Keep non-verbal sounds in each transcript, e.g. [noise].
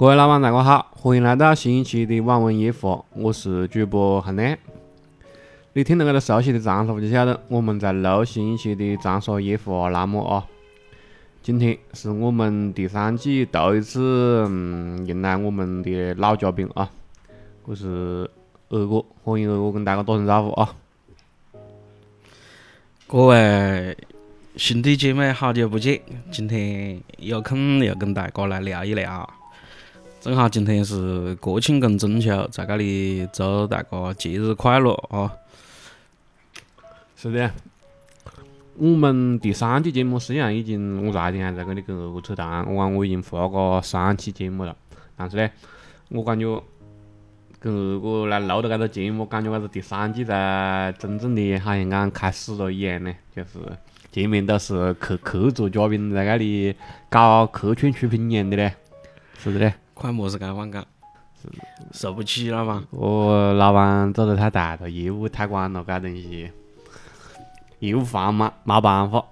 各位老板，大家好，欢迎来到新一期的网文夜话，我是主播汉亮。你听到这个熟悉的长沙话，就晓得我们在录新一期的长沙夜话栏目啊。今天是我们第三季头一次嗯迎来我们的老嘉宾啊，我是二哥，欢迎二哥跟大家打声招呼啊。各位兄弟姐妹，好久不见！今天有空又跟大家来聊一聊。正好今天是国庆跟中秋，在这里祝大家节日快乐啊！是的，我们第三期节目实际上已经，我昨天还在跟你跟二哥扯淡，我讲我已经发过三期节目了，但是呢，我感觉跟二哥来录的这个节目，感觉这是第三季才真正的好像讲开始了一样呢，就是前面都是客客座嘉宾在这里搞客串出品一样的嘞，是的嘞。快么子干饭干，受不起了嘛！我老板做得太大了，业务太广了，搿东西业务繁忙，没办法。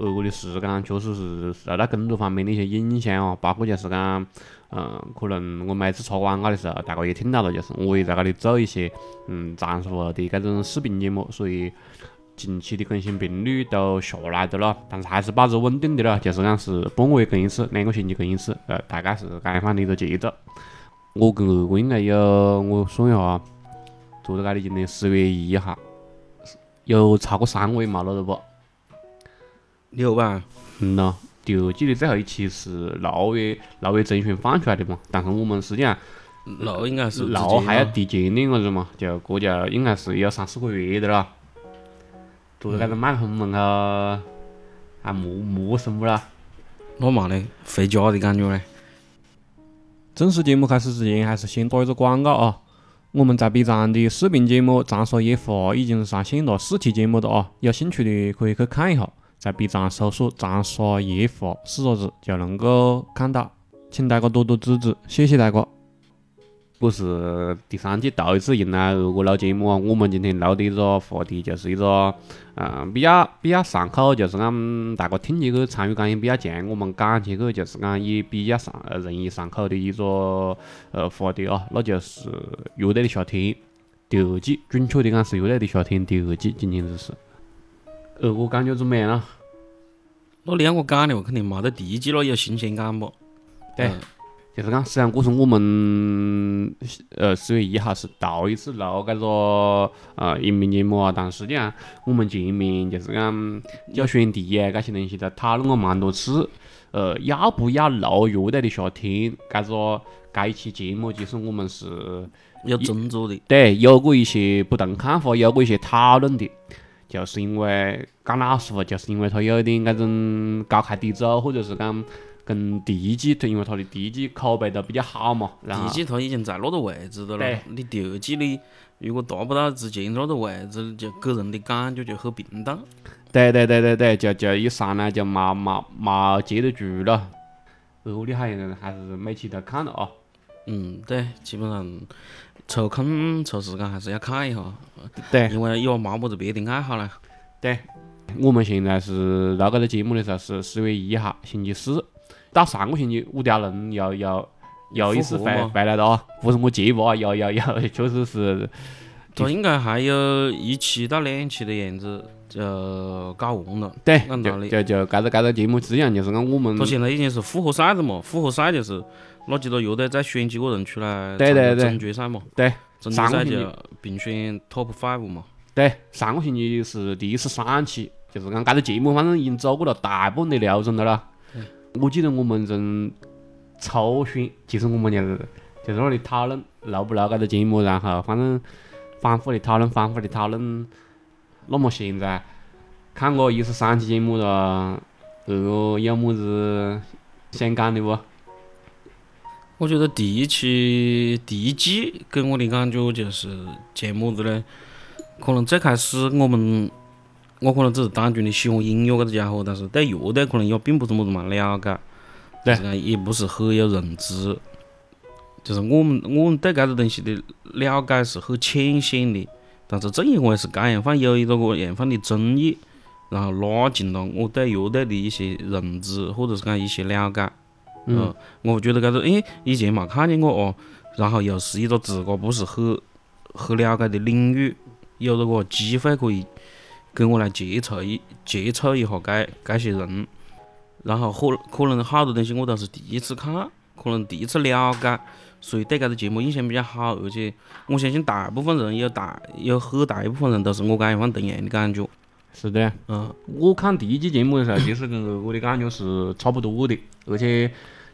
而我的时间确实是受到工作方面的一些影响哦，包括就是讲，嗯，可能我每次插广告的时候，大家也听到了，就是我也在搿里做一些，嗯，长沙话的搿种视频节目，所以近期的更新频率都下来的了，但是还是保持稳定的了，就是讲是半个月更一次，两个星期更一次，呃，大概是这样的一个节奏。我跟二哥应该有，我算一下，做到搿里今年十月一号，有超过三个月冇录了不？有吧？嗯咯，第二季的最后一期是六月六月中旬放出来的嘛，但是我们实际上六应该是六还要提前点个子嘛，就搿就应该是有三四个月的了。坐在那个麦克风门口，还陌陌生不啦？那嘛嘞，回家的感觉嘞。正式节目开始之前，还是先打一个广告啊！我们在 B 站的视频节目《长沙夜话》已经上线了四期节目了啊，有兴趣的可以去看一下，在 B 站搜索“长沙夜话”四个字就能够看到，请大家多多支持，谢谢大家。我是第三季头一次迎来二哥录节目啊！我们今天录的一个话题就是一个，嗯，比较比较上口，就是讲大家听起去参与感也比较强，我们讲起去就是讲也比较上容易上口的一个呃话题啊，那就是《乐队的夏天》第二季，准确的讲是《乐队的夏天》第二季，今天就是。二哥感觉怎么样啊？那两个讲的话，肯定没得第一季了有新鲜感不？对。就是讲，实际上我说我们呃十月一号是头一次录搿个呃音频节目啊，但实际上我们前面就是讲就选题啊，搿些东西都讨论过蛮多次，呃，要不要录乐队的夏天搿个搿一期节目，其实我们是有斟酌的，对，有过一些不同看法，有过一些讨论的，就是因为讲老实话，就是因为它有点那种高开低走，或者是讲。跟第一季，因为它的第一季口碑都比较好嘛，然后第一季它已经在那个位置的了。你第二季你如果达不到之前那个位置，就给人的感觉就很平淡。对对对对对，就就一上来就没没没接得住了。二你好像还是每期都看了啊？嗯，对，基本上抽空抽时间还是要看一下。对，因为也没么子别的爱好了。对，我们现在是录搿个节目的时候是十月一号，星期四。到上个星期，五条人又又又一次回回来了啊！不是我结巴啊，又又又确实是。他应该还有一期到两期的样子就搞完了。对，就就就搿个搿个节目，实际上就是讲我们。他现在已经是复活赛了嘛？复活赛就是那几个乐队再选几个人出来对对对总决赛嘛？对，总决赛就评选 top five 嘛？对，上个星期是第一十三期，就是讲搿个节目，反正已经走过了大部分的流程了啦。我记得我们从初选，其实我们就是就在那里讨论录不录搿个节目，然后反正反复的讨论，反复的讨论。那么现在看过一十三期节目了，二哥有么子想讲的不？我觉得第一期第一季给我的感觉就是像么子呢？可能最开始我们。我可能只是单纯的喜欢音乐搿个家伙，但是对乐队可能也并不是么怎么了解，就是讲也不是很有认知。就是我们我们对搿个东西的了解是很浅显的，但是正因为是搿样放有一个个样放的争议，然后拉近了我对乐队的一些认知或者是讲一些了解。嗯，我觉得搿个，哎，以前冇看见过哦，然后又是一个自个不是很很了解的领域，有这个机会可以跟我来接触一接触一下该该些人，然后可可能好多东西我都是第一次看，可能第一次了解，所以对搿个节目印象比较好，而且我相信大部分人有大有很大一部分人都是我跟一方同样的感觉。是的，嗯，我看第一季节目的时候，其实跟二哥的感觉是差不多的，而且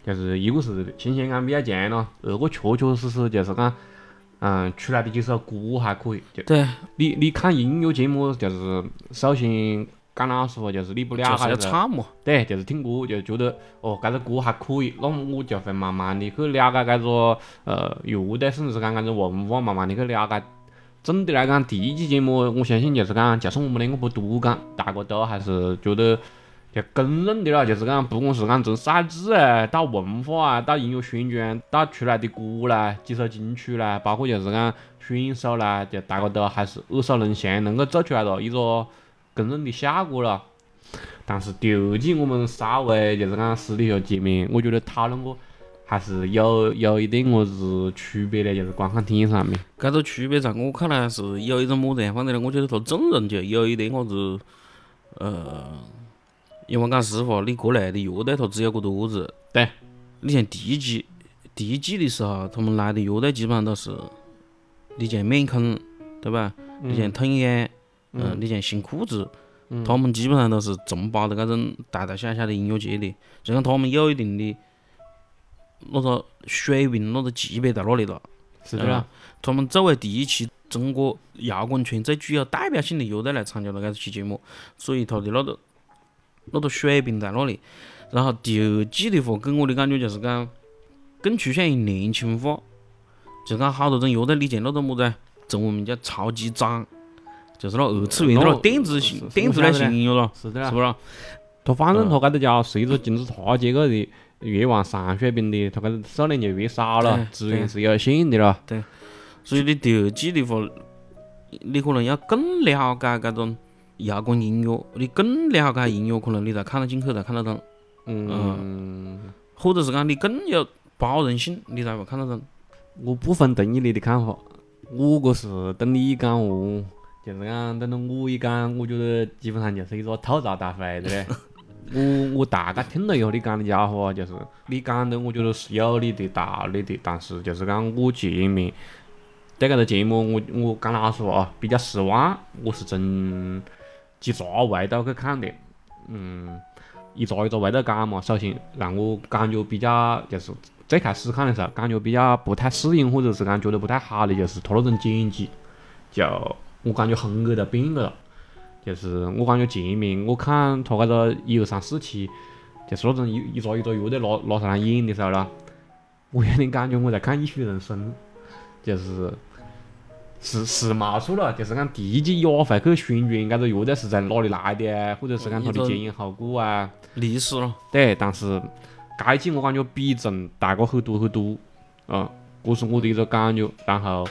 就是一个是新鲜感比较强咯，二个确确实实就是讲，嗯，出来的几首歌还可以。就对，你你看音乐节目，就是首先讲老实话，就是你不了就是要唱嘛。对，就是听歌就觉得哦，搿个歌还可以，那么我就会慢慢的去了解搿个呃乐队，甚至是讲搿个文化，慢慢的去了解。总的来讲，第一季节目，我相信就是讲，就算我们两个不多讲，大家都还是觉得就公认的了，就是讲，不管是讲从赛制啊，到文化啊，到音乐宣传，到出来的歌啦，几首金曲啦，包括就是讲选手啦，就大家都还是耳熟能详，能够做出来了一个公认的效果了。但是第二季我们稍微就是讲私底下见面，我觉得讨论过还是有有一点么子区别的，就是观看体验上面。搿个区别在我看来是有一种么子样方的呢？我觉得他阵容就有一点么子，呃，因为讲实话，你过来的乐队他只有个多子。对。你像第一季，第一季的时候，他们来的乐队基本上都是，你像面孔，对吧？你像痛仰，嗯，你像新裤子，他们基本上都是承包的搿种大大小小的音乐节的，就讲他们有一定的那个水平、那个级别在那里了。是的啦，他们作为第一期中国摇滚圈最具有代表性的乐队来参加了搿期节目，所以他的那个那个水平在那里。然后第二季的话，给我的感觉就是讲更趋向于年轻化，就讲好多种乐队，你像那种么子啊，中文名叫超级掌，就是那二次元的那种电子型电子类型音乐咯，是的啦是。不咯？他反正他搿个家是一个金字塔结构的，越往上水平的，他搿个数量就越少了，资源是有限的了。所以你第二季的话，你可能要更了解搿种摇滚音乐，你更了解音乐，可能你才看得进去，才看得懂。嗯，或者是讲你更有包容性，你才会看得懂。我部分同意你的看法，我个是等你一讲哦，就是讲等到我一讲，我觉得基本上就是一个吐槽大会的嘞。[laughs] 我我大概听了以后你讲的家伙，就是你讲的，我觉得是有你的道理的，但是就是讲我前面对搿个节目，我我讲老实话啊，比较失望，我是从几个维度去看的，嗯，一个一个维度讲嘛。首先让我感觉比较就是最开始看的时候，感觉比较不太适应，或者是讲觉得不太好的，就是他那种剪辑，就我感觉风格都变个了。就是我感觉前面我看他搿个一二三四期，就是那种一一个一个乐队拿拿上来演的时候啦，我有点感觉我在看《艺术人生》，就是是是冒出了，就是讲第一季也会去宣传搿个乐队是在哪里来的啊，或者是讲它的前因后果啊。历史咯，对，但是一季我感觉比重大个很多很多，嗯，这是我的一个感觉。然后，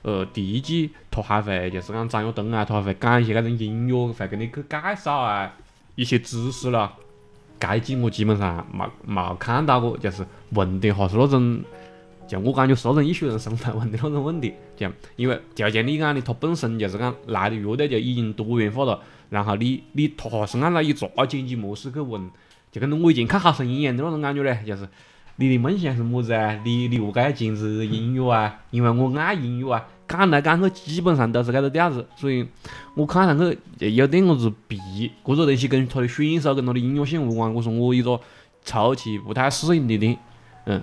呃，第一季他还会就是讲张亚东啊，他还会讲一些搿种音乐，会给你去介绍啊一些知识了。该季我基本上冇冇看到过，就是问的哈是那种，就我感觉是那种艺术人生来问的那种问题，就因为就像你讲的，他本身就是讲来的乐队就已经多元化了，然后你你他是按照一个剪辑模式去问，就跟我以前看好声音一样的那种感觉嘞，就是你的梦想是么子啊？你你何解要坚持音乐啊？因为我爱音乐啊，讲来讲去基本上都是搿个调子，所以我看上去就有点么子皮，搿个东西跟他的选手跟他的音乐性无关，我说我一个初期不太适应的点，嗯。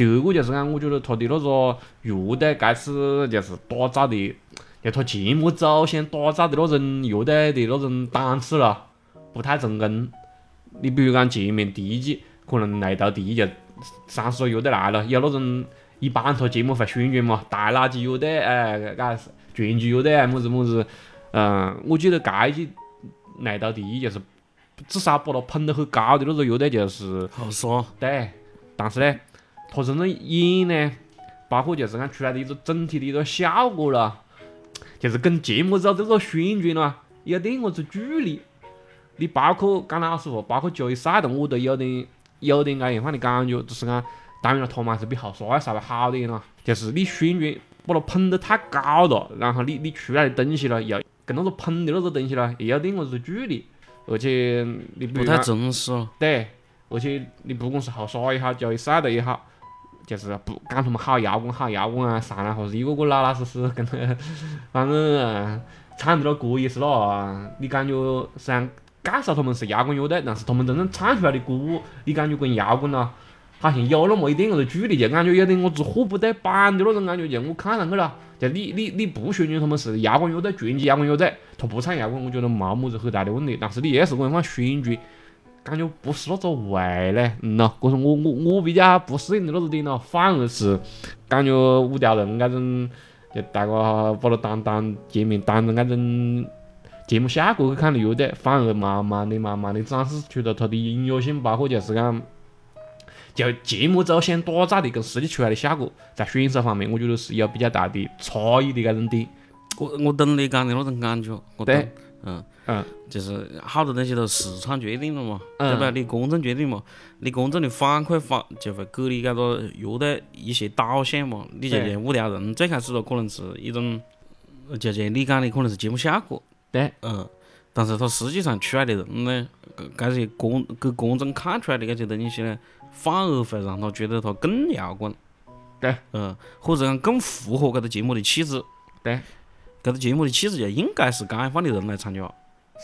第二个就是讲，我觉得他的那个乐队开始就是打造的，就他节目走向打造的那种乐队的那种档次了，不太成功。你比如讲前面第一季，可能来到第一就三十个乐队来了，有那种一般他节目会宣传嘛，大垃圾乐队，哎，搿是全剧乐队啊，么子么子。嗯，我记得这一季来到第一就是至少把他捧得很高的那个乐队就是好耍。对，但是呢，他这种演呢，包括就是讲出来的一个整体的一个效果了，就是跟节目组这个宣传咯，有点么子距离。你包括讲老实话，包括 Joy Side 我都有点有点安逸放的感觉，只是讲当然了，他们还是比后沙要稍微好点咯。就是你选角把它捧得太高了，然后你你出来的东西呢，又跟那个捧的那个东西呢，又有点么子距离，而且你不太真实了。对，而且你不管是后沙也好，交易赛的也好，就是不讲他们好摇滚好摇滚啊，上来或是一个个老老实实跟那，反正啊唱的那歌也是咯，你感觉虽然介绍他们是摇滚乐队，但是他们真正唱出来的歌，你感觉跟摇滚咯，好像有那么一点个距离，就感觉有点我子货不对版的那种感觉，就我看上去了。就你你你不宣传他们是摇滚乐队，传奇摇滚乐队，他不唱摇滚，我觉得没么子很大的问题。但是你越是这样放宣传，感觉不是那个味嘞，嗯咯，这是我我我比较不适应的那个点咯，反而是感觉五条人那种，就大家把它当当节目当成那种节目效果去看的乐队，反而慢慢的、慢慢的展示出了它的音乐性，包括就是讲，就节目组想打造的跟实际出来的效果，在选手方面，我觉得是有比较大的差异的那种点。我我懂你讲的那种感觉，我懂对。嗯，嗯，就是好多东西都市场决定了嘛，嗯。对吧？你公众决定嘛，你公众的反馈反就会给你搿个乐队一些导向嘛。你就对像五条人最开始咯，可能是一种，呃就像你讲的，可能是节目效果，对，嗯，但是他实际上出来的人呢，搿搿些观给观众看出来的搿些东西呢，反而会让他觉得他更摇滚，对，嗯，或者讲更符合搿个节目的气质，对，搿个节目的气质就应该是干放的人来参加，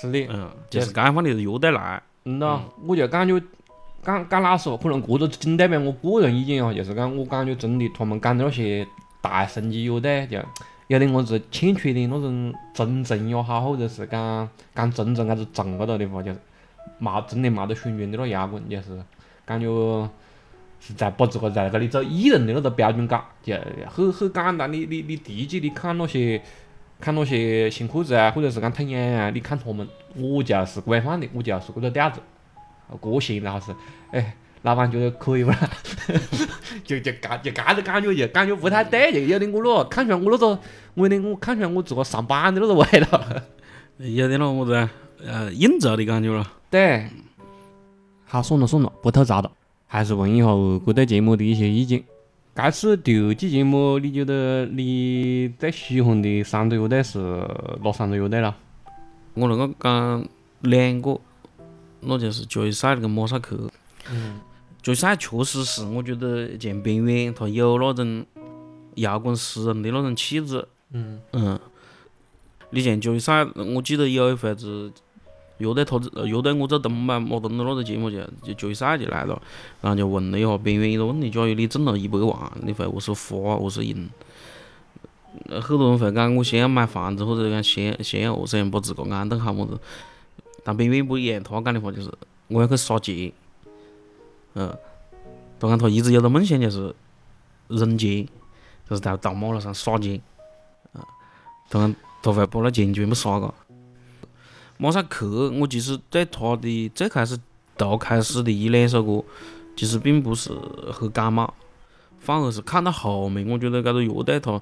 是的。嗯，就是干放的乐队来，嗯咯，我就感觉讲讲老实话，可能这个仅代表我个人意见啊，就是讲我感觉真的他们讲的那些大神级乐队，就有点么子欠缺的那种真诚也好，或者是讲讲真正伢子重个头的话，就是冇真的冇得宣传的那摇滚，就是感觉是在把自个在搿里走艺人的那个标准搞，就很很简单。你你你第一季你看那些。看那些新裤子啊，或者是讲太阳啊，你看他们，我就是规范的，我就是这个调子，个性然后是，哎，老板觉得可以不啦？[laughs] 就就感就搿个感觉就感觉不太对，就有点我咯看出来我那个，我有点我看出来我自个上班的那个味道。有点那么子啊呃应酬的感觉了。对，好，算了算了，不吐槽了，还是问一下这对节目的一些意见。这次第二季节目，你觉得你最喜欢的三支乐队是哪三支乐队了？我能够讲两个，那就是决赛跟马赛克。嗯。决赛确实是，我觉得像边远，他有那种摇滚诗人的那种气质。嗯。嗯。你像决赛，我记得有一回子乐队他呃乐队我走东吧，马东的那个节目就就决赛就来了，然后就问了一下边缘一个问题：假如你中了一百万，你会何是花，何是赢？很多人会讲我先要买房子，或者讲先先要何是样把自个安顿好么子。但边缘不一样，他讲的话就是我要去杀劫。嗯，他讲他一直有个梦想就是人杰，就是在大马路上耍劫。啊，他讲他会把那钱全部杀个。马赛克，我其实对他的最开始头开始的一两首歌，其实并不是很感冒，反而是看到后面，我觉得搿个乐队它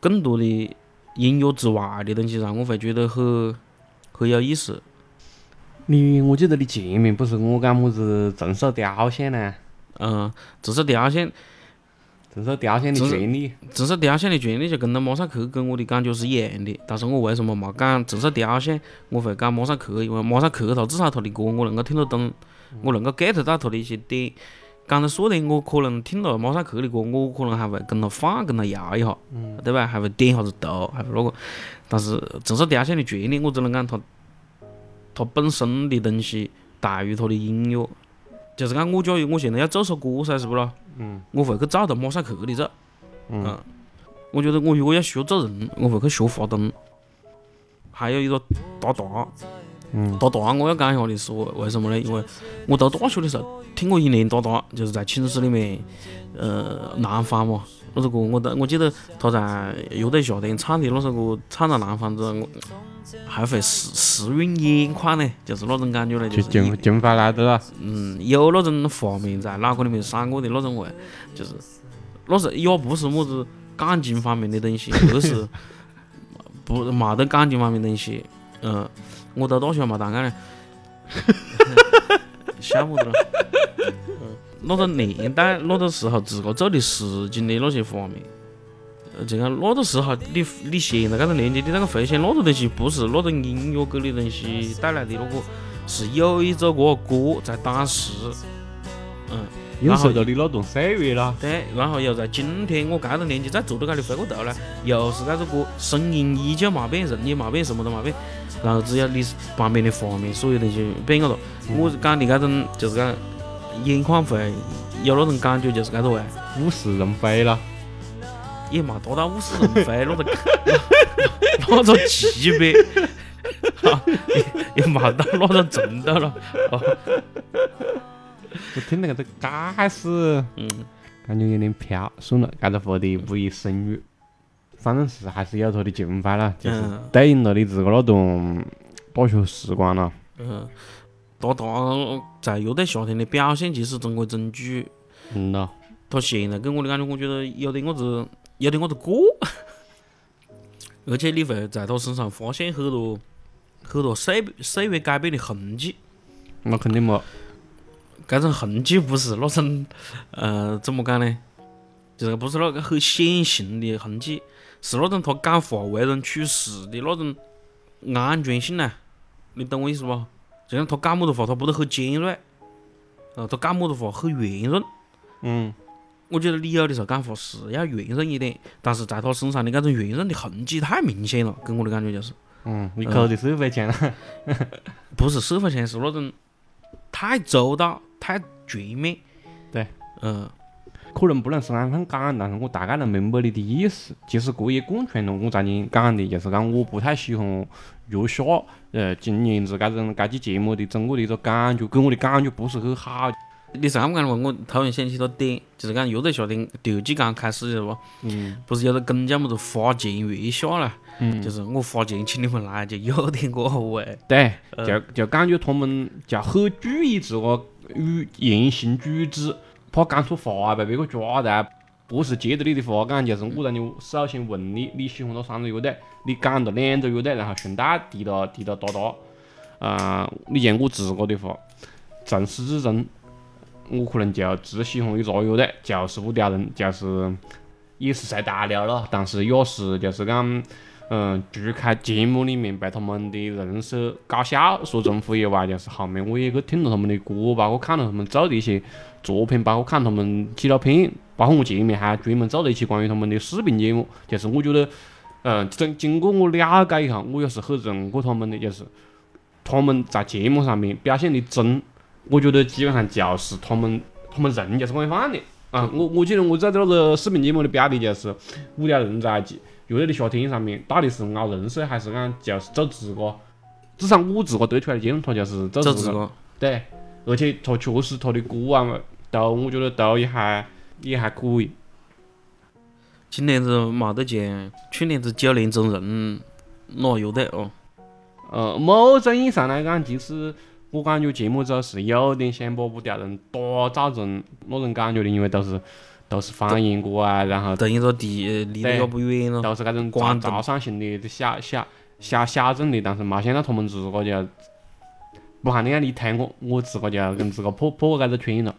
更多的音乐之外的东西，让我会觉得很很有意思。你我记得你前面不是跟我讲么子城市雕像呢？嗯，城市雕像，承受雕像的权利。这首雕像的权利就跟到马赛克跟我的感觉是一样的，但是我为什么没讲这首雕像？我会讲马赛克，因为马赛克他至少他的歌我能够听得懂，我能够 get 到他的一些点。讲得说的，我可能听了马赛克的歌，我可能还会跟他放，跟他摇一下，对吧？还会点下子头，还会那个。但是这首雕像的权利，我只能讲他，他本身的东西大于他的音乐。就是讲我假如我现在要做首歌噻，是不咯？嗯我会去照到马赛克的做。嗯我觉得我如果要学做人，我会去学花灯。还有一个达达，嗯达达我要讲一下的是为为什么呢？因为我读大学的时候听过一年达达，就是在寝室里面，呃，南方嘛，那首歌我都我记得他在乐队夏天唱的那首歌，唱到南方之后，我还会时时晕眼眶呢，就是那种感觉呢，就就是金金发来的了。嗯，有那种画面在脑壳里面闪过的那种味，就是那是也不是么子感情方面的东西，而是 [laughs] 不没得感情方面的东西。嗯，我读大学没谈恋爱，[laughs] [laughs] 晓不得了。嗯，那个年代，那个时候自个做的事情的那些画面，呃，就讲那个时候你你现在这个年纪，你那个回想那个东西不是那个音乐给的东西带来的那个，是有一首个歌在当时，嗯。又受到你那段岁月了。对，然后又在今天我搿个年纪再坐到这里回过头来，又是搿首歌，声音依旧没变，人也没变，什么都没变。然后只要你旁边的画面，所有东西变个了。我讲的这种就是讲，眼眶会有那种感觉，就是搿个 way。物是人非了，也没达到物是人非那个 [laughs] 那种级别，也 [laughs] 也没到那种程度了。我听那个这开始，嗯，感觉有点飘，算了，搿个话题不宜深入。反正是还是有它的情怀了，就是对应了你自个那段大学时光了。嗯，他他在乐队夏天的表现其实中规中矩。嗯咯。他现在给我的感觉，我觉得有点我子，有点我子过。[laughs] 而且你会在他身上发现很多很多岁岁月改变的痕迹。那肯定没。这种痕迹不是那种，呃，怎么讲呢？就是不是那个很显形的痕迹，是那种他讲话为人处事的那种安全性呢？你懂我意思不？就像他讲么子话，他不得很尖锐，呃，他讲么子话很圆润。嗯。我觉得你有的时候讲话是要圆润一点，但是在他身上的那种圆润的痕迹太明显了，给我的感觉就是。嗯，你口的社会强。[laughs] 不是社会钱，是那种太周到。太全面，对，嗯，可能不能是俺很讲，但是我大概能明白你的意思。其实这也贯穿了我昨天讲的，就是讲我不太喜欢月下，呃，今年子搿种搿期节目的整个的一个感觉，给我的感觉不是很好。你上讲的话，我突然想起个点，就是讲乐队夏天第二季刚开始是不？嗯。不是有个梗叫么子花前月下了？嗯。就是我花钱请你们来，就有点个味。对，就就感觉他们就很注意自个。语言行举止，怕讲错话被别个抓到。不是接着你的话讲，就是我让你首先问你你喜欢哪三支乐队，你讲了两支乐队，然后顺带提到提到哒哒。啊，你像我自个的话，从始至终，我可能就只喜欢一支乐队，就是五条人，就是也是在大陆了，但是也是就是讲。嗯，除开节目里面被他们的人设搞笑所征服以外，就是后面我也去听了他们的歌，包括看了他们做的一些作品，包括看他们纪录片，包括我前面还专门做了一期关于他们的视频节目。就是我觉得，嗯，经经过我了解以后，我也是很认可他们的，就是他们在节目上面表现的真，我觉得基本上就是他们他们人就是这样放的。啊，我我记得我在这个视频节目的标题就是五条人在一起。乐队的夏天上面到底是熬人设还是讲就是做自个？至少我自个得出来的结论，他就是做自个。对，而且他确实他的歌啊，都我觉得都也还也还可以。今年子没得见，去年子九年真人哪乐队哦？呃，某种意义上来讲，其实我感觉节目组是有点想把五条人打造成那种感觉的，因为都是。都是方言歌啊，然后等于说地离得也不远了，都是搿种广潮汕型的小小小小镇的，但是没想到他们自个就不喊你看你推我，我自个就跟自个破破搿个圈了。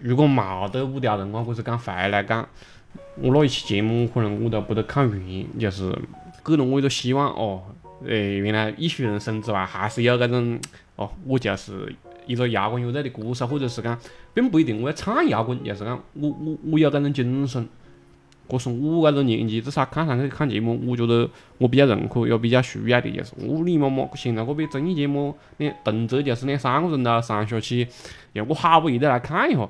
如果冇得五条人，我或者讲回来讲，我那一期节目可能我都不得看完，就是给了我一个希望哦，诶，原来艺术人生之外还是有搿种哦，我就是。一个摇滚乐队的歌手，或者是讲，并不一定我要唱摇滚，就是讲我我我有搿种精神。这是我搿个年纪，至少看上去看节目，我觉得我比较认可，也比较需要的，就是我你妈妈现在这边综艺节目，两动辄就是两三个人了，上下去，要我好不容易得来看一下，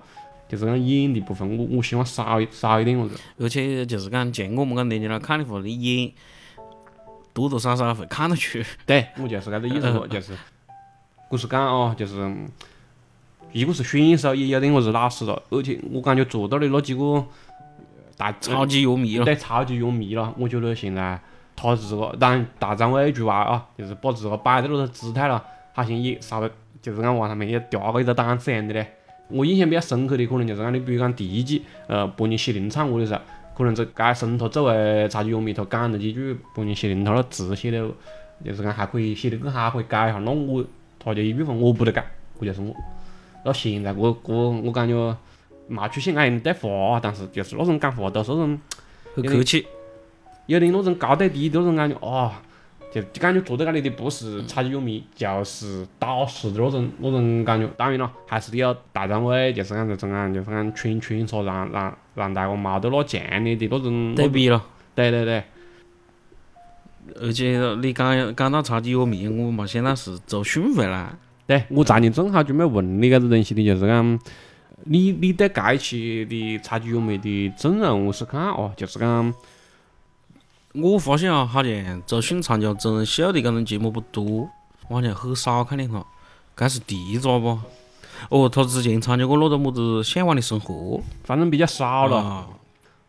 就是讲演的部分，我我希望少少一点子。而且就是讲，像我们搿年纪来看的话，你演多多少少会看得出。[laughs] 对，我就是搿个意思，就是。不是讲哦，就是一个是选手也有点我子老实了，而且我感觉做到的那几个大超级乐迷了，对超级乐迷了。我觉得现在他自个当然大张伟一句话啊，就是把自个摆在那个姿态了，好像也稍微就是讲往上面也调个一个档次样的嘞。我印象比较深刻的可能就是讲你比如讲第一季呃伯尼西林唱歌的时候，可能这该生他作为超级乐迷，他讲了几句柏林西林他那字写的，就是讲还可以写得更好，可以改一下。那我他就一部分我不得干，这就是我。到现在我我，我感觉骂出去挨人带话，但是就是那种讲话都是那种很客气。有点那种高对低的那种感觉啊，就就感觉坐在那里的不是超级有迷，就是导师的那种那种感觉。当然了，还是得要大张伟，就是讲这种啊，就是讲群群说让让让大家没得那强烈的那种对比了。对对对。而且你讲讲到超级有迷，我嘛现在是做训回来。对，我昨天正好准备问你搿个东西的，就是讲你你对这一期的超级有迷的阵容我是看哦，就是讲。我发现啊，好像周迅参加真人秀的搿种节目不多，我好像很少看见他。该是第一个不？哦，他之前参加过那个么子《向往的生活》，反正比较少了。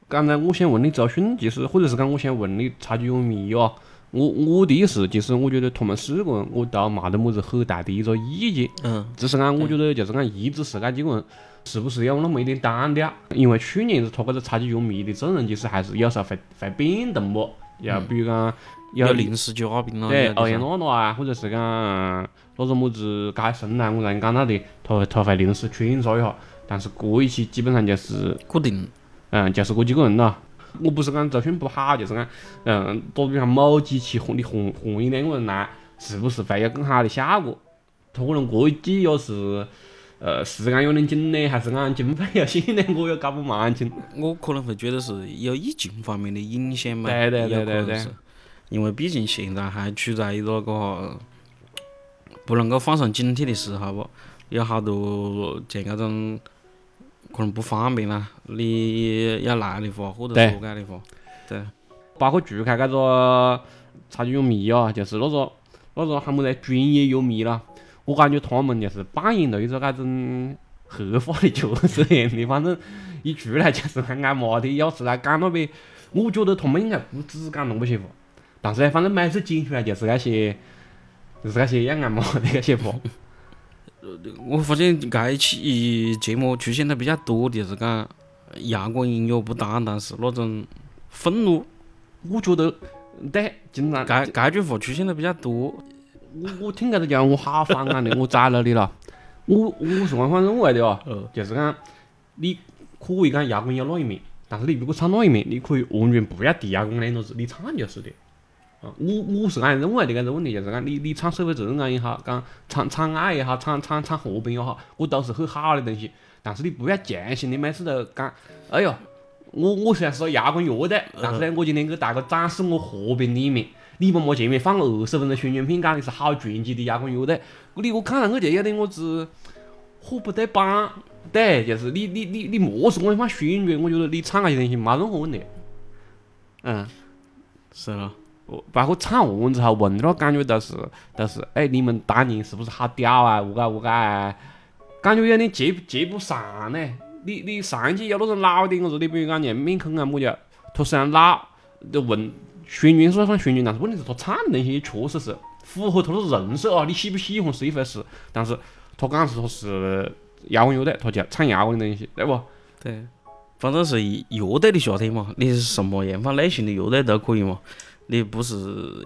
刚才我想问你周迅，其实或者是讲我想问你超级有迷哦。我我的意思其实我觉得他们四个人我都没得么子很大的一个意见。嗯。只是讲我觉得就是讲一直是搿几个人，是不是有那么一点单调？因为去年子他搿个超级球迷的阵容其实还是有时候会会变动不？要比如讲有临时嘉宾咯，对，欧阳娜娜啊，或者是讲那个么子盖森呐，我刚才讲到的，他他会临时穿插一下，但是这一期基本上就是固定，嗯，就是这几个人咯。我不是讲周迅不好，就是讲，嗯，打比方某几期换你换换一两个人来，是不是会有更好的效果？他可能过一季又是，呃，时间有点紧嘞，还是讲经费有限嘞？我也搞不蛮清。我可能会觉得是有疫情方面的影响嘛，对对对对对。因为毕竟现在还处在一个个不能够放松警惕的时候不，有好多像搿种。可能不方便啦，你要来的话，或者说改的话，对，包括除开搿个超级有迷啊，就是那个那个喊么子专业有迷啦，我感觉他们就是扮演了一个搿种合法的角色样的，反正一出来就是挨骂的，要是来讲那边，我觉得他们应该不止讲那么些话，但是呢，反正每次剪出来就是那些，就是那些要挨骂的那些话。我发现这一期节目出现的比较多，就是讲摇滚音乐不单单是那种愤怒，我觉得对，经常这这句话出现的比较多。我我听这个讲，我好反感的，我宰了你了。[laughs] 我我是反正认为的哦，就是讲你可以讲摇滚有那一面，但是你如果唱那一面，你可以完全不要提摇滚两个字，你唱就是的。啊，我我是这样认为的，搿个问题就是讲，你你唱社会责任感也好，讲唱唱爱也好，唱唱唱和平也好，我都是很好的东西。但是你不要强行的每次都讲，哎哟，我我虽然是个摇滚乐队，但是呢，我今天给大家展示我和平的一面。你们莫前面放二十分钟宣传片，讲的是好传奇的摇滚乐队，你我看上去就有点我子货不对版。对，就是你你你你莫是我放宣传，我觉得你唱那些东西没任何问题。嗯，是包括唱完之后问的那感觉都是都是，哎，你们当年是不是好屌啊？何解何解，感觉有点接接不上呢。你你上一季有那种老点个子你，比如讲像面孔啊么的，他虽然老，就问宣传是算宣传，但是问题是他唱的东西也确实是符合他的人设啊。你喜不喜欢是一回事，但是他讲是说是摇滚乐队，他就唱摇滚的东西，对不？对，反正是乐队的夏天嘛，你是什么样范类型的乐队都可以嘛。你不是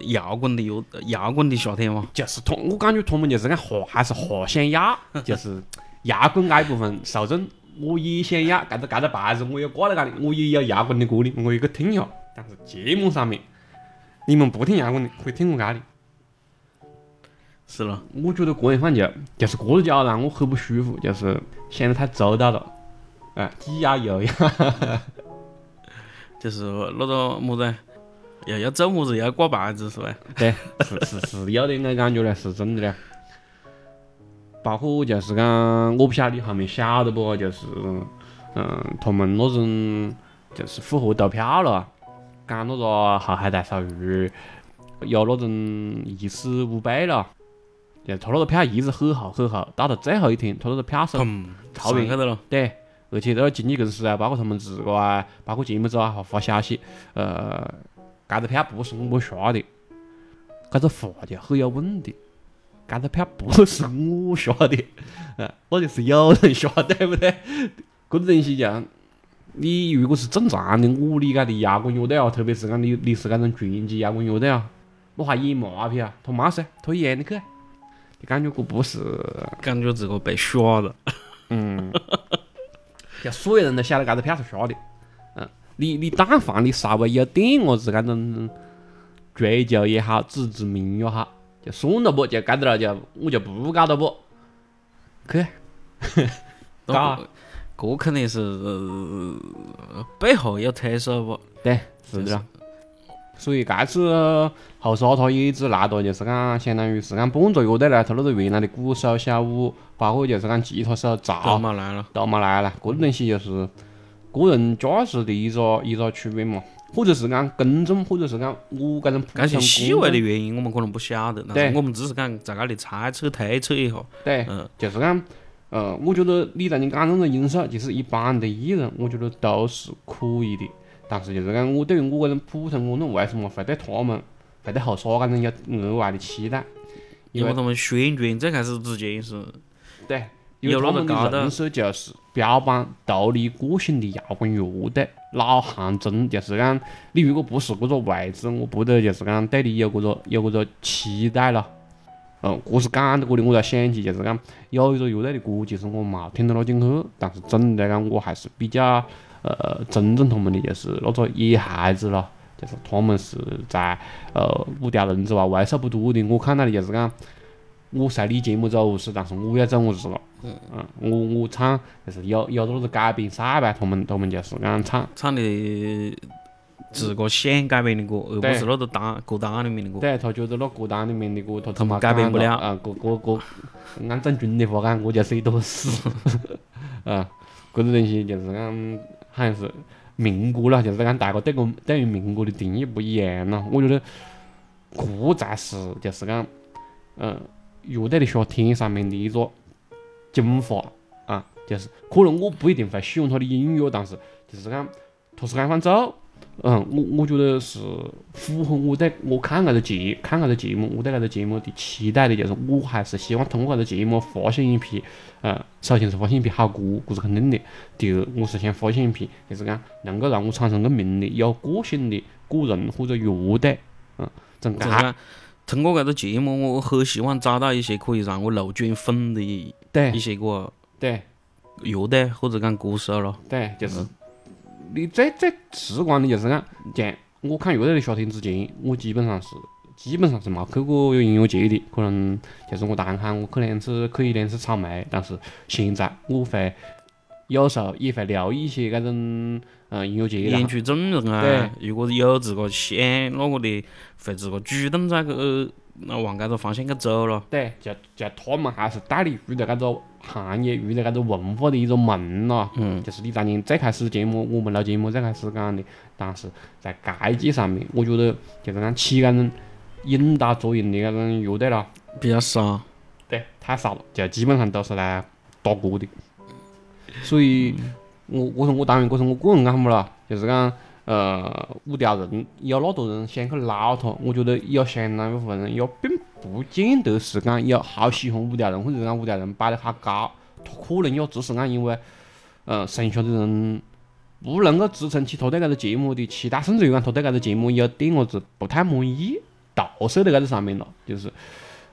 摇滚的有摇滚的夏天吗？就是他，我感觉他们就是讲话还是话想要，[laughs] 就是摇滚那一部分受众我也想要，盖个盖个牌子我也挂在那里，我也有摇滚的歌的，我也去听一下。但是节目上面，你们不听摇滚的可以听我家的。是了，我觉得个人反正就就是个脚让我很不舒服，就是显得太周到了，哎，挤压又压，[laughs] 就是那个么子。要要做么子要挂牌子是吧？[laughs] 对，是是是有点那感觉嘞，是真的嘞。包括就是讲，我不晓得你后面晓得不？就是，嗯，他们那种就是复活投票了，讲那个后海大鲨鱼有那种疑似五倍了，就他那个票一直很好很好，到了最后一天，他那个票数超别去了。对，而且那个经纪公司啊，包括他们自个啊，包括节目组啊，还发消息，呃。搿个片不是我下的，搿个话就很有问题。搿个片不是我下的，嗯，[laughs] 那就是有人下，对不对？搿个东西就，你如果是正常的我理解的摇滚乐队啊，特别是讲你你是搿种传奇摇滚乐队啊，那还演麻片啊？他没噻，他演的去。感觉过不是，感觉这个被耍了。嗯，[laughs] 就所有人都晓得搿个片是瞎的。嗯，你你但凡你稍微有点么子搿种追求也好，自知之明也好，就算了不，就搿点了，就我就不搞了不。[laughs] 去，搞那个肯定是呃背后有推手不？对，是的了。所以搿次后沙他也只来到，就是讲相当于是讲帮助乐队来他那个原来的鼓手小五，包括就是讲吉他手都赵没来了。都没来了。搿个东西就是个人价值的一个一个区别嘛，或者是讲公众，或者是讲我搿种些通细微的原因我们可能不晓得，但是我们只是讲在搿里猜测推测一下。对，嗯，就是讲，呃，我觉得你在你讲这种因素，就是一般的艺人，我觉得都是可以的。但是就是讲，我对于我这种普通观众，为什么会对他们，会对后沙搿种有额外的期待？因为他们宣传最开始之前是对，有他们那么高的的人设就是标榜独立个性的摇滚乐队，老汉中，就是讲你如果不是搿个位置，我不得就是讲对你有搿个有搿个期待了。嗯，故事讲到搿里，我才想起就是讲有一个乐队的歌，其实我冇听得那进去，但是总的来讲，我还是比较呃尊重他们的，就是那个野孩子咯，就是他们是在呃五条人之外为数不多的，我看到的就是讲。我随你节目走是，但是我要走我自个。嗯，我我唱就是有有那个改编赛呗，他们他们就是讲唱，唱的自个想改编的歌，而不是那个单歌单里面的歌。对他觉得那歌单里面的歌他他们没改编不了啊，歌歌歌按郑钧的话讲，我就是一坨屎。[laughs] 啊，搿个东西就是讲好像是民歌了，就是讲大家对个对于民歌的定义不一样咯。我觉得搿才是就是讲，嗯，乐队的夏天上面的一个精华啊，就是可能我不一定会喜欢他的音乐，但是就是讲他是这样走。嗯，我我觉得是符合我对我看搿个节看搿个节目，我对搿个节目的期待的，就是我还是希望通过搿个节目发现一批，呃，首先是发现一批好歌，搿是肯定的。第二，我是想发现一批，就是讲能够让我产生共鸣的、有个性的个人或者乐队，嗯，从搿就是讲通过搿个节目，我很希望找到一些可以让我路转粉的一对些个对。乐队或者讲歌手咯。对，就是你最最直观的就是讲，像我看乐队的夏天之前，我基本上是基本上是冇去过有音乐节的，可能就是我堂喊我去两次，去一两次草莓，但是现在我会有时候也会留意一些搿种嗯音乐节啦演，出阵容啊对，如果有自个想那个的，会自个主动在搿那往搿个方向去走咯。对，就就他们还是带你入了搿个行业，入了搿个文化的一种门咯。嗯，就是你当年最开始节目，我们录节目最开始讲的，但是在街机上面，我觉得就是讲起搿种引导作用的搿种乐队咯，比较少。对，太少了，就基本上都是来打歌的。所以，我我说我当然，搿是我个人看法啦，就是讲，呃，五条人有那多人想去捞他，我觉得有相当一部分人也并不见得是讲有好喜欢五条人，或者讲五条人摆得好高，他可能也只是讲因为，呃，剩下的人不能够支撑起他对搿个节目的期待，甚至于讲他对搿个节目有点么子不太满意，投射在搿个上面了，就是。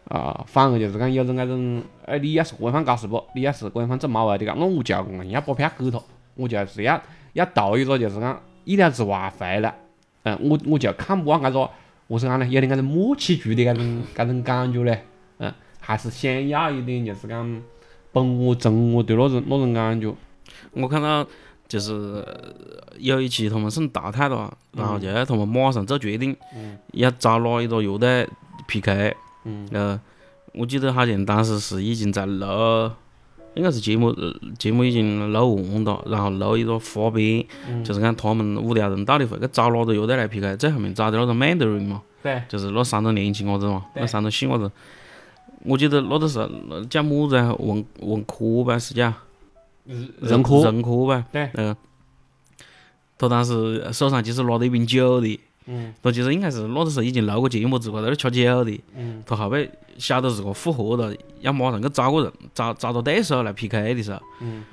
啊，反而就是讲有种搿种，哎，你要是官方搞事不？你要是官方整冇位的讲，那我就硬要把票给他，我就是要要投一个就是讲意料之外回来，嗯，我我就看不惯搿个，我是讲呢，有点搿种默契剧的搿种搿种感觉嘞，嗯，还是想要一点就是讲本我真我的那种那种感觉，我看到就是呃有一期他们送淘汰了，然后就要他们马上做决定，要找哪一个乐队 PK。嗯，呃，我记得好像当时是已经在录，应该是节目呃节目已经录完了，然后录一个花边，就是讲他们五条人到底会去找哪个乐队来 PK，最后面找的那个 Mandarin 嘛，对，就是那三个年轻伢子嘛，那三个细伢子。我记得那个时候那叫么子啊？文文科吧，是叫人科，任科吧？对嗯。他当时手上就是拿着一瓶酒的，嗯他其实应该是那个时候已经录过节目，自个在那儿吃酒的。嗯他后背晓得自个复活了，要马上去找个人，找找到对手来 PK 的时候，嗯，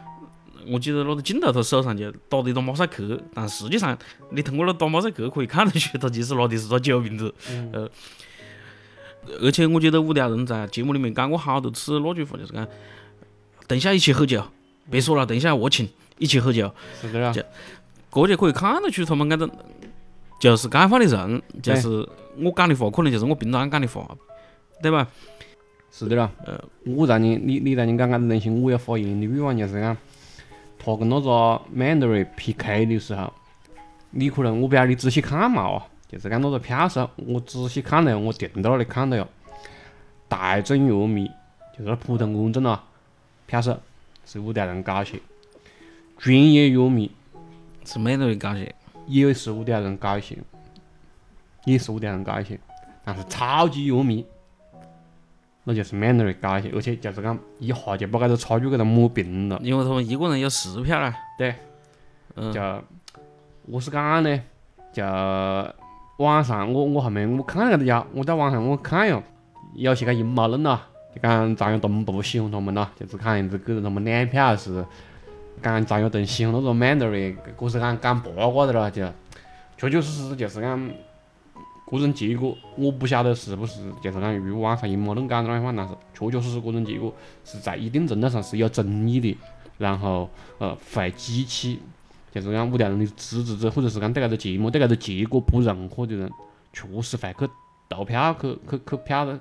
我记得那个镜头他手上就打的一个马赛克，但实际上你通过那打马赛克可以看得出，他其实拿的是个酒瓶子。嗯呃，而且我觉得五条人在节目里面讲过好多次那句话，就是讲等一下一起喝酒，别说了，等一下我请，一起喝酒。是的了，这就可以看得出他们那种就是讲话的人，就是我讲的话可能就是我平常讲的话，对吧？是的了。呃，我让你你你让你讲搿种东西，我要发言的欲望，就是讲他跟那个 Mandarin PK 的时候，你可能我不晓得你仔细看嘛哦，就是讲那个票数，我仔细看了，我停到那里看了哟。大众乐迷就是那普通观众啊，票数是五条人高些，专业乐迷是 Mandarin 高些，也有十五条人高一些，也十五条人高一些，但是超级乐迷。那就是 Mandarin 高一些，而且就是讲一下就把这个差距给它抹平了。因为他们一个人有十票啦。对，嗯，就我是讲呢，就网上我我后面我看了搿个呀，我在网上我看哟，有些个阴谋论咯，就讲张亚东不喜欢他们咯，就是看样子给了他们两票是讲张亚东喜欢那个 Mandarin，是讲讲八卦的咯，就确确实实就是讲。个种结果我不晓得是不是就是讲如网上阴谋论讲的那样，但是确确实实个种结果是在一定程度上是有争议的，然后呃会激起就是讲五条人的支持者，或者是讲对搿个节目对搿个结果不认可的人，确实会去投票去去去票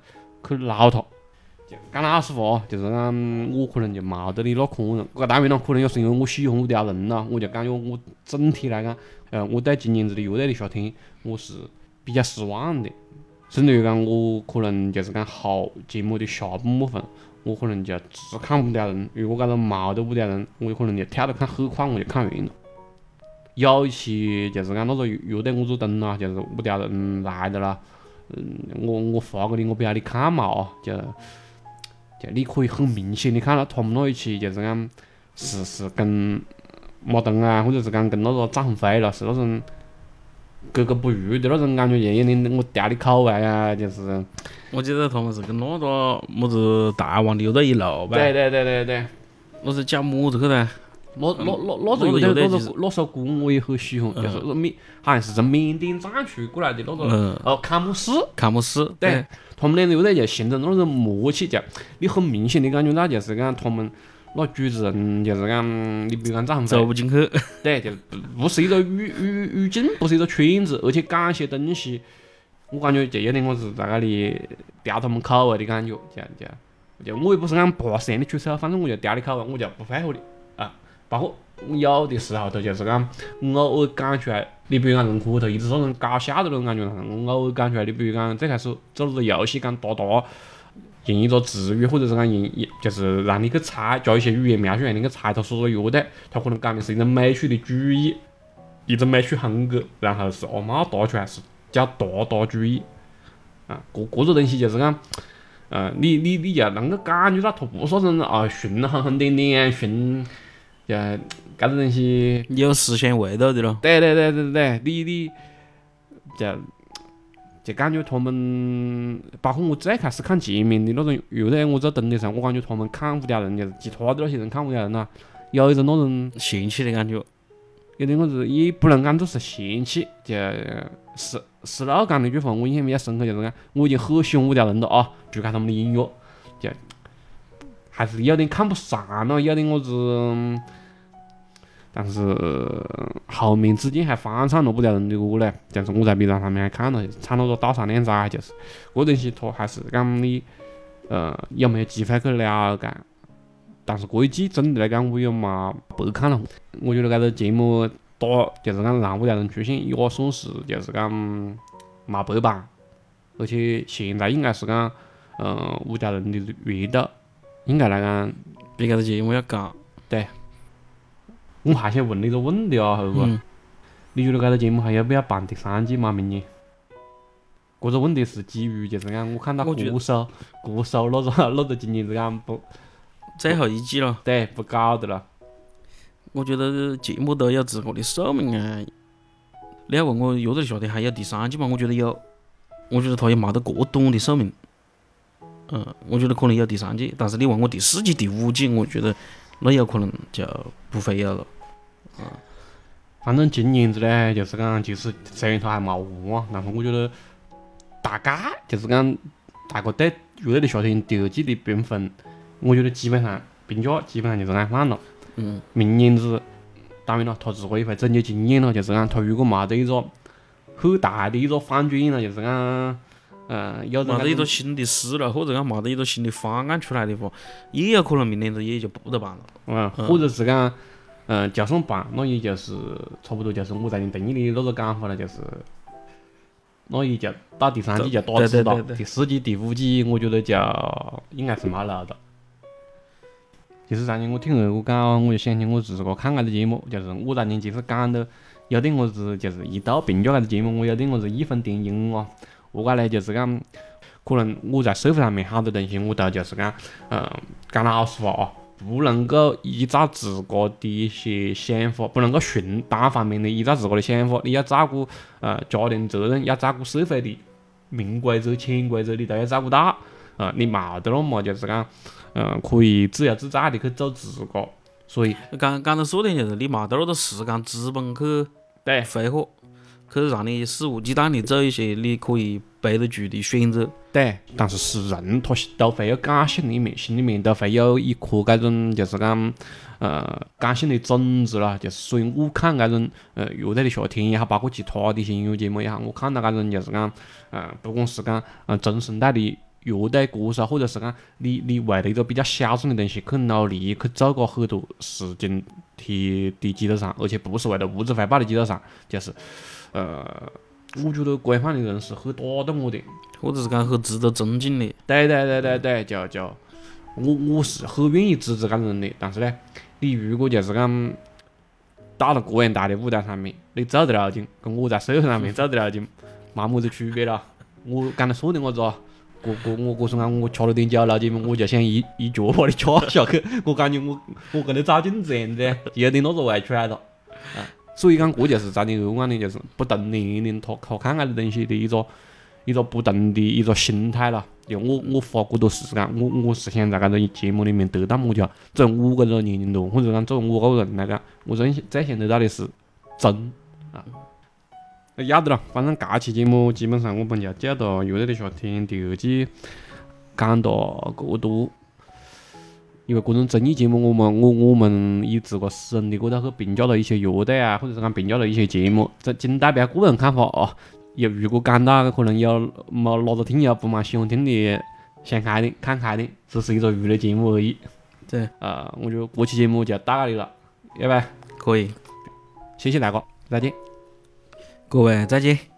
去捞他。讲老实话，就是讲我可能就冇得你那可能，搿当然了，可能也是因为我喜欢五条人咯，我就感觉我整体来讲，呃，我对今年子的乐队的夏天我是。比较失望的，甚至于讲我可能就是讲好节目的下半部分，我可能就只看五条人。如果搿个冇得五条人，我有可能就跳得看很快，我就看完了。有一期就是讲那个乐队我做灯啦，就是五条人来的啦。嗯，我我发给你，我不晓得你看嘛哦，就就你可以很明显的看到他们那一期就是讲是是跟马东啊，或者是讲跟那个张鸿飞了，是那种。格格不入的那种感觉，就有点我调的口味啊，就是。我记得他们是跟那个么子大王留在一路呗。对对对对对。那是讲么子去的？那那那那首那那那首歌我也很喜欢，就是缅好像是从缅甸战区过来的那个哦，坎姆斯。坎姆斯。对。他们两个乐队就形成那种默契，就你很明显的感觉到就是讲他们。那主持人就是讲，你比如讲张走不进去，对，就不不是一个语语语境，不是一个圈子，而且讲些东西，我感觉就有点我是在那里吊他们口味的感觉，就就就我也不是讲爬线的出手，反正我就吊你口味，我就不配合的啊。包括有的时候，他就是讲偶尔讲出来，你比如讲认可头一直说人。搞笑的那种感觉，我偶尔讲出来，你比如讲最开始做那个游戏讲哒哒。用一个词语，或者是讲用，就是让你去猜，加一些语言描述，让你去猜他是个乐队，他可能讲的是一种美术的主义，一种美术风格，然后是阿猫搭出来是叫大大主义，啊，这这个东西就是讲，呃，你你你就能够感觉到他不是那种啊凶狠狠的脸，凶，就搿种东西有实现味道的咯。对对对对对，你你就。就感觉他们，包括我最开始看前面的那种乐队，我在等的时候，我感觉他们看五条人，就是其他的那些人看五条人呐，有一种那种嫌弃的感觉，有点我子也不能讲作是嫌弃，就是是老讲那句话，我印象比较深刻，就是讲我已经很喜欢五条人了啊，就看他们的音乐，就还是有点看不上了，有点我子。但是后面子健还翻唱了不条人的歌嘞，就是我在 B 站上面还看了，唱那个《岛上靓仔》，就是这东西，他还是讲你，呃，有没有机会去了解？但是这一季总的来讲，我也没白看了。我觉得这个节目打，就是讲让五条人出现，也算是就是讲没白办。而且现在应该是讲，嗯，五条人的热度应该来讲比这个节目要高。对。我还想问你个问题啊，后不？你觉得这个节目还要不要办第三季嘛？明年？这个问题是基于就是讲，我看到歌手歌手那个那个今年子讲不最后一季了，对，不搞的了。我觉得节目都有自个的寿命啊。你要问我乐队的夏天还有第三季吗？我觉得有。我觉得他也没得过短的寿命。嗯，我觉得可能有第三季，但是你问我第四季、第五季，我觉得那有可能就不会有了。啊，反正今年子呢，就是讲，就是虽然他还没完啊，但是我觉得大概就是讲，大家对《乐队的夏天》第二季的评分，我觉得基本上评价基本上就是按放了。嗯，明年子，当然了，他自个也会总结经验了，就是讲他如果没得一个很大的一个反转了，就是讲，嗯，有没得一种个新的思路，或者讲没得一个新的方案出来的话，也有可能明年子也就不得办了。嗯，或者是讲，嗯，就算办，那也就是差不多就是我在你定义的那个讲法了，就是，那也就到第三季就打对直了对对，对第四季、第五季我觉得就应该是没了的。其实上天我听二哥讲，我就想起我自个看搿个节目，就是我当年其实讲的有点么子，就是一到评价搿个节目，我有点么子义愤填膺哦。何解呢？就是讲，可能我在社会上面好多东西，我都就是讲，嗯，讲老实话哦，不能够依照自个的一些想法，不能够纯单方面的依照自个的想法，你要照顾呃家庭责任，要照顾社会的明规则、潜规则，你都要照顾到。呃，你冇得那么就是讲，嗯，可以自由自在的去做自个，所以讲讲到说的就是你冇得那个时间、资本去对挥霍，去让你肆无忌惮的做一些你可以背得住的选择。对，但是是人他都会有感性的一面，心里面都会有一颗这种就是讲，呃，感性的种子啦。就是所以我看搿种呃乐队的夏天也好，包括其他的一些音乐节目也好，我看到搿种就是讲，呃，不管是讲呃中生代的乐队歌手，或者是讲你你为了一个比较小众的东西去努力去做过很多事情的的基础上，而且不是为了物质回报的基础上，就是呃，我觉得规范的人是很打动我的。或者是讲很值得尊敬的，对对对对对，就就我我是很愿意支持搿种人的，但是呢，你如果就是讲到了这样大的舞台上面，你走得了劲，跟我在社会上面走得了劲，没么子区别了。我讲的说的我子啊，我我我我说讲我吃了点酒老，姐我就想一一脚把你掐下去，我感觉我我跟你照镜子样子，有点那个味出来了。啊，所以讲这就是昨天二讲的，就是不同年龄他他看个东西的一个一个不同的一个心态了。就我我花过多时间，我我是想在搿个节目里面得到么家？作为我搿个年龄段，或者讲作为我个人来讲，我最最想得到的是真啊。那要得了，反正搿期节目基本上我们就就到《乐队的夏天》第二季讲到搿多。因为各种综艺节目，我们我我们以自个私人的角度去评价了一些乐队啊，或者是讲评价了一些节目，这仅代表个人看法哦。有如果讲到可能有没哪个听友不蛮喜欢听的，想开点，看开点，只是一个娱乐节目而已。对，呃，我觉得这期节目就到这里了，要不可以。谢谢大家，再见。各位再见。